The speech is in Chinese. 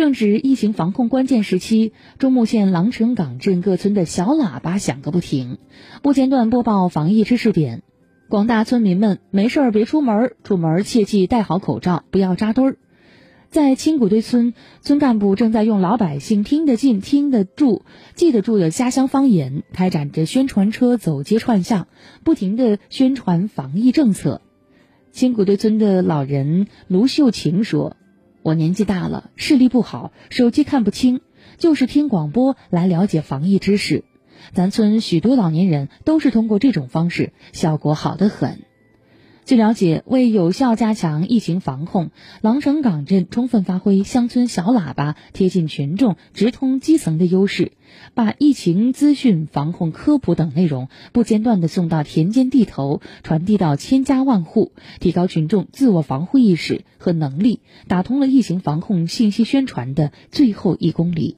正值疫情防控关键时期，中牟县狼城岗镇各村的小喇叭响个不停，不间断播报防疫知识点。广大村民们，没事儿别出门，出门切记戴好口罩，不要扎堆儿。在青谷堆村，村干部正在用老百姓听得进、听得住、记得住的家乡方言，开展着宣传车走街串巷，不停地宣传防疫政策。青谷堆村的老人卢秀琴说：“我年纪大了，视力不好，手机看不清，就是听广播来了解防疫知识。咱村许多老年人都是通过这种方式，效果好得很。”据了解，为有效加强疫情防控，狼城岗镇充分发挥乡村小喇叭贴近群众、直通基层的优势，把疫情资讯、防控科普等内容不间断地送到田间地头，传递到千家万户，提高群众自我防护意识和能力，打通了疫情防控信息宣传的最后一公里。